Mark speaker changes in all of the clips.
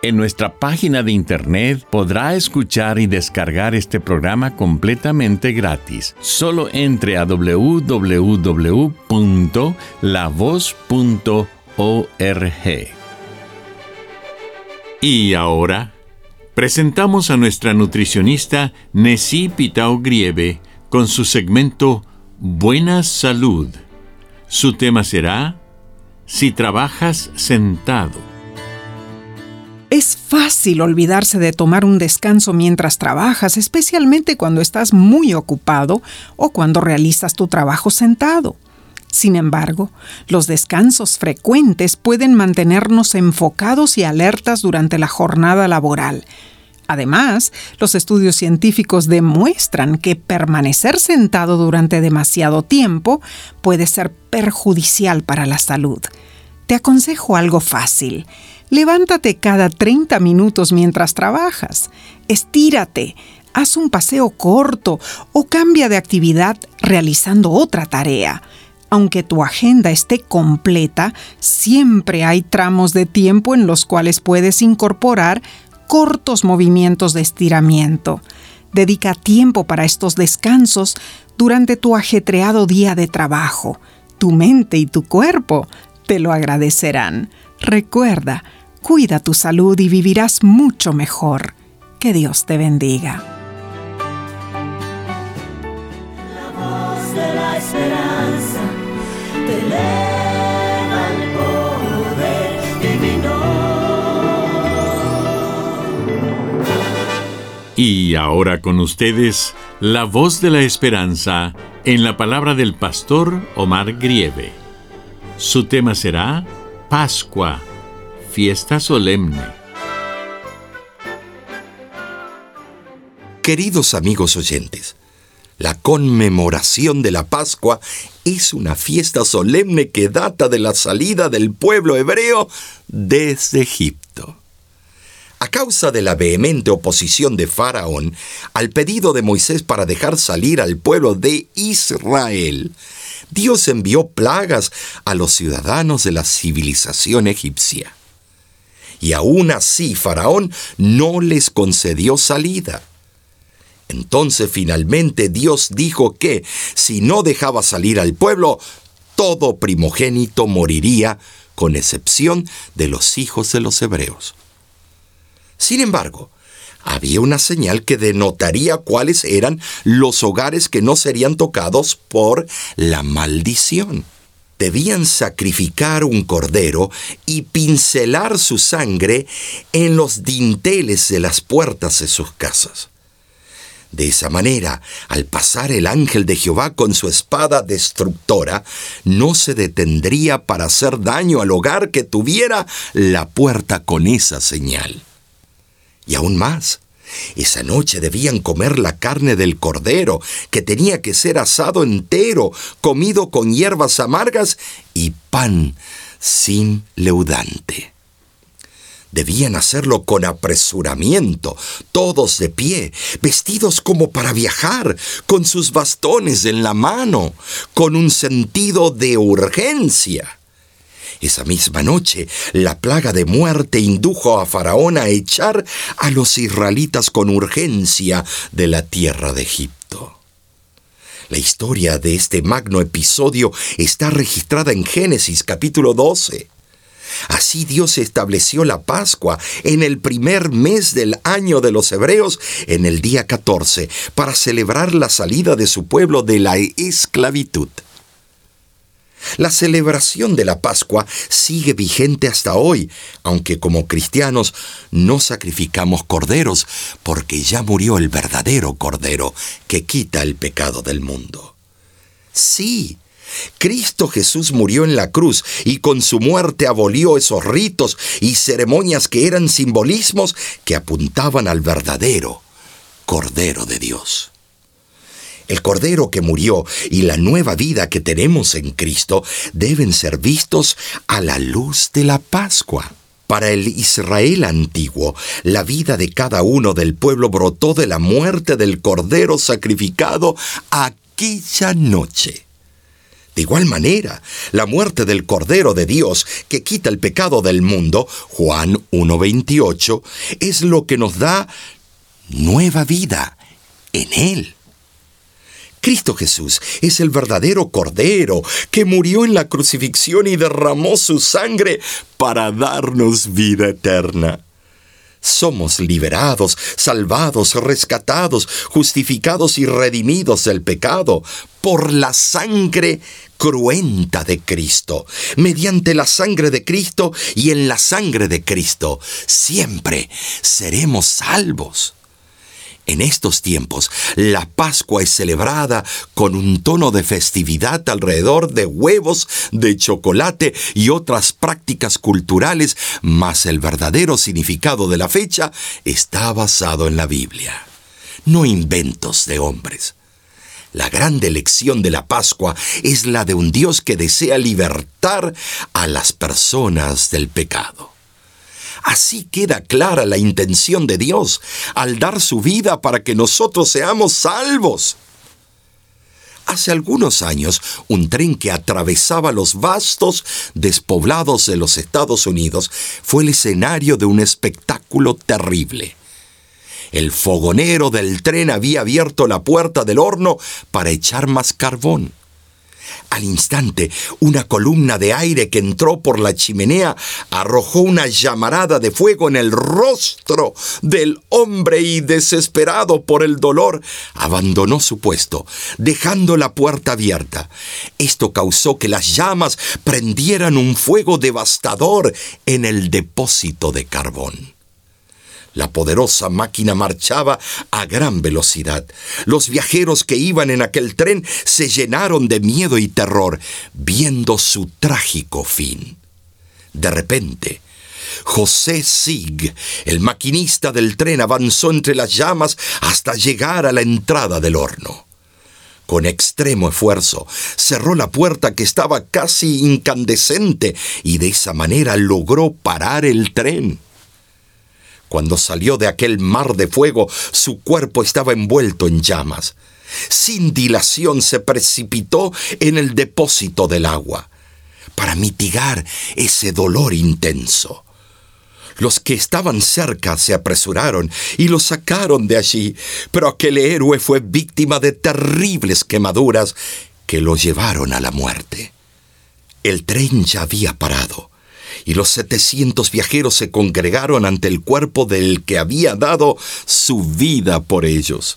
Speaker 1: En nuestra página de internet podrá escuchar y descargar este programa completamente gratis. Solo entre a www.lavoz.org. Y ahora presentamos a nuestra nutricionista Nessie Pitao Grieve con su segmento Buena Salud. Su tema será Si trabajas sentado.
Speaker 2: Es fácil olvidarse de tomar un descanso mientras trabajas, especialmente cuando estás muy ocupado o cuando realizas tu trabajo sentado. Sin embargo, los descansos frecuentes pueden mantenernos enfocados y alertas durante la jornada laboral. Además, los estudios científicos demuestran que permanecer sentado durante demasiado tiempo puede ser perjudicial para la salud. Te aconsejo algo fácil Levántate cada 30 minutos mientras trabajas. Estírate, haz un paseo corto o cambia de actividad realizando otra tarea. Aunque tu agenda esté completa, siempre hay tramos de tiempo en los cuales puedes incorporar cortos movimientos de estiramiento. Dedica tiempo para estos descansos durante tu ajetreado día de trabajo. Tu mente y tu cuerpo te lo agradecerán. Recuerda, Cuida tu salud y vivirás mucho mejor. Que Dios te bendiga.
Speaker 3: La voz de la esperanza te eleva el poder.
Speaker 1: Y ahora con ustedes, la voz de la esperanza en la palabra del pastor Omar Grieve. Su tema será Pascua fiesta solemne.
Speaker 4: Queridos amigos oyentes, la conmemoración de la Pascua es una fiesta solemne que data de la salida del pueblo hebreo desde Egipto. A causa de la vehemente oposición de Faraón al pedido de Moisés para dejar salir al pueblo de Israel, Dios envió plagas a los ciudadanos de la civilización egipcia y aún así Faraón no les concedió salida. Entonces finalmente Dios dijo que si no dejaba salir al pueblo, todo primogénito moriría, con excepción de los hijos de los hebreos. Sin embargo, había una señal que denotaría cuáles eran los hogares que no serían tocados por la maldición debían sacrificar un cordero y pincelar su sangre en los dinteles de las puertas de sus casas. De esa manera, al pasar el ángel de Jehová con su espada destructora, no se detendría para hacer daño al hogar que tuviera la puerta con esa señal. Y aún más, esa noche debían comer la carne del cordero, que tenía que ser asado entero, comido con hierbas amargas y pan sin leudante. Debían hacerlo con apresuramiento, todos de pie, vestidos como para viajar, con sus bastones en la mano, con un sentido de urgencia. Esa misma noche, la plaga de muerte indujo a Faraón a echar a los israelitas con urgencia de la tierra de Egipto. La historia de este magno episodio está registrada en Génesis capítulo 12. Así Dios estableció la Pascua en el primer mes del año de los hebreos, en el día 14, para celebrar la salida de su pueblo de la esclavitud. La celebración de la Pascua sigue vigente hasta hoy, aunque como cristianos no sacrificamos corderos, porque ya murió el verdadero cordero que quita el pecado del mundo. Sí, Cristo Jesús murió en la cruz y con su muerte abolió esos ritos y ceremonias que eran simbolismos que apuntaban al verdadero Cordero de Dios. El Cordero que murió y la nueva vida que tenemos en Cristo deben ser vistos a la luz de la Pascua. Para el Israel antiguo, la vida de cada uno del pueblo brotó de la muerte del Cordero sacrificado aquella noche. De igual manera, la muerte del Cordero de Dios que quita el pecado del mundo, Juan 1.28, es lo que nos da nueva vida en Él. Cristo Jesús es el verdadero Cordero que murió en la crucifixión y derramó su sangre para darnos vida eterna. Somos liberados, salvados, rescatados, justificados y redimidos del pecado por la sangre cruenta de Cristo. Mediante la sangre de Cristo y en la sangre de Cristo, siempre seremos salvos. En estos tiempos, la Pascua es celebrada con un tono de festividad alrededor de huevos, de chocolate y otras prácticas culturales, mas el verdadero significado de la fecha está basado en la Biblia, no inventos de hombres. La grande lección de la Pascua es la de un Dios que desea libertar a las personas del pecado. Así queda clara la intención de Dios al dar su vida para que nosotros seamos salvos. Hace algunos años, un tren que atravesaba los vastos despoblados de los Estados Unidos fue el escenario de un espectáculo terrible. El fogonero del tren había abierto la puerta del horno para echar más carbón. Al instante, una columna de aire que entró por la chimenea arrojó una llamarada de fuego en el rostro del hombre y desesperado por el dolor, abandonó su puesto, dejando la puerta abierta. Esto causó que las llamas prendieran un fuego devastador en el depósito de carbón. La poderosa máquina marchaba a gran velocidad. Los viajeros que iban en aquel tren se llenaron de miedo y terror, viendo su trágico fin. De repente, José Sig, el maquinista del tren, avanzó entre las llamas hasta llegar a la entrada del horno. Con extremo esfuerzo, cerró la puerta que estaba casi incandescente y de esa manera logró parar el tren. Cuando salió de aquel mar de fuego, su cuerpo estaba envuelto en llamas. Sin dilación se precipitó en el depósito del agua, para mitigar ese dolor intenso. Los que estaban cerca se apresuraron y lo sacaron de allí, pero aquel héroe fue víctima de terribles quemaduras que lo llevaron a la muerte. El tren ya había parado y los setecientos viajeros se congregaron ante el cuerpo del que había dado su vida por ellos.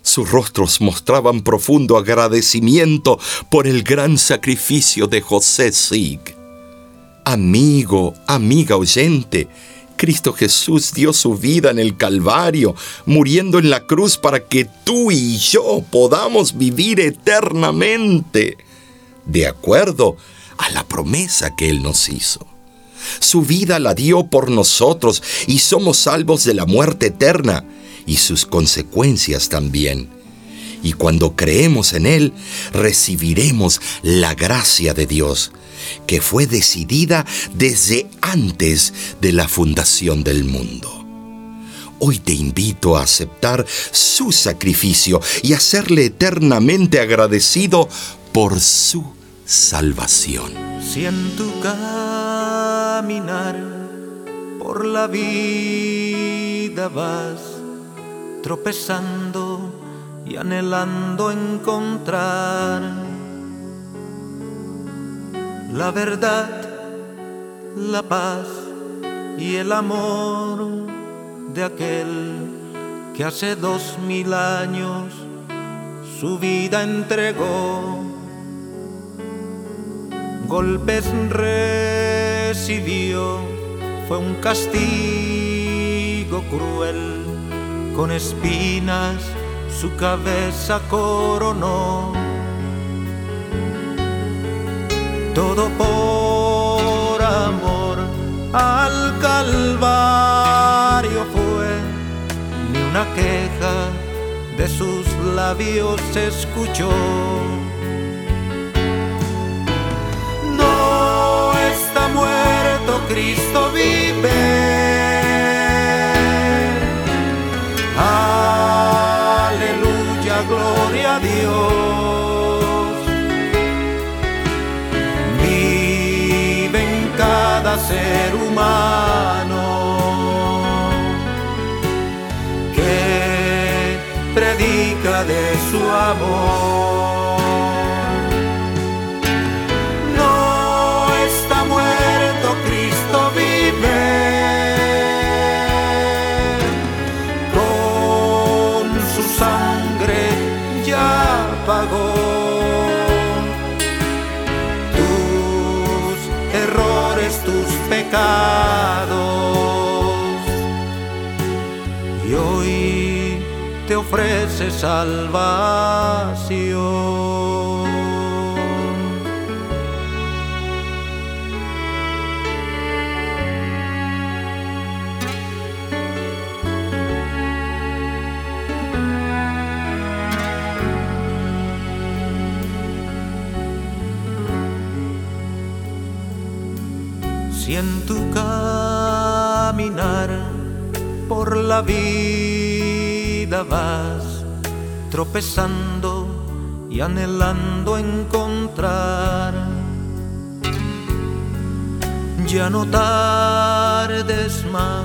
Speaker 4: Sus rostros mostraban profundo agradecimiento por el gran sacrificio de José Sig. Amigo, amiga oyente, Cristo Jesús dio su vida en el Calvario, muriendo en la cruz para que tú y yo podamos vivir eternamente, de acuerdo a la promesa que Él nos hizo. Su vida la dio por nosotros y somos salvos de la muerte eterna y sus consecuencias también. Y cuando creemos en Él, recibiremos la gracia de Dios, que fue decidida desde antes de la fundación del mundo. Hoy te invito a aceptar su sacrificio y a serle eternamente agradecido por su salvación.
Speaker 5: Si en tu caminar por la vida vas tropezando y anhelando encontrar la verdad la paz y el amor de aquel que hace dos mil años su vida entregó. Golpes recibió, fue un castigo cruel, con espinas su cabeza coronó. Todo por amor al Calvario fue, ni una queja de sus labios escuchó. Muerto, Cristo vive. Aleluya, gloria a Dios. Vive en cada ser humano. que predica de su amor. Ofrece salvación. Si en tu caminar por la vas tropezando y anhelando encontrar, ya no tardes más,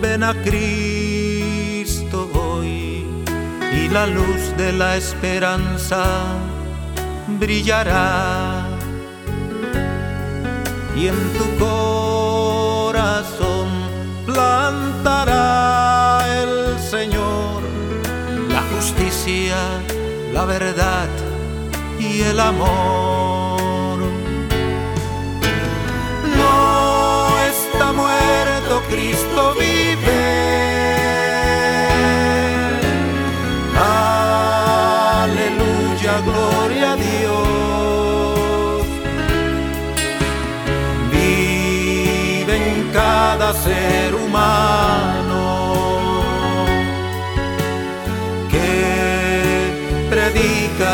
Speaker 5: ven a Cristo hoy y la luz de la esperanza brillará. Y en tu corazón la verdad y el amor.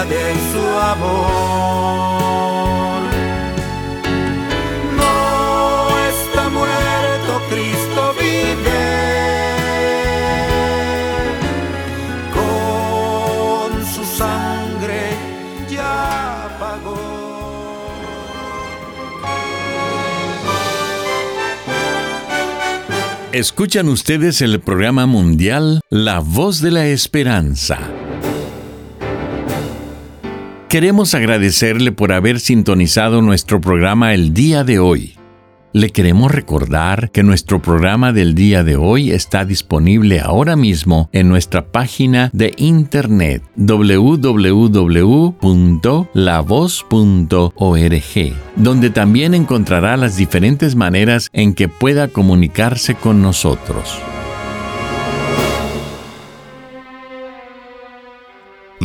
Speaker 5: De su amor. No está muerto, Cristo vive. Con su sangre ya pagó.
Speaker 1: Escuchan ustedes el programa mundial La Voz de la Esperanza. Queremos agradecerle por haber sintonizado nuestro programa el día de hoy. Le queremos recordar que nuestro programa del día de hoy está disponible ahora mismo en nuestra página de internet www.lavoz.org, donde también encontrará las diferentes maneras en que pueda comunicarse con nosotros.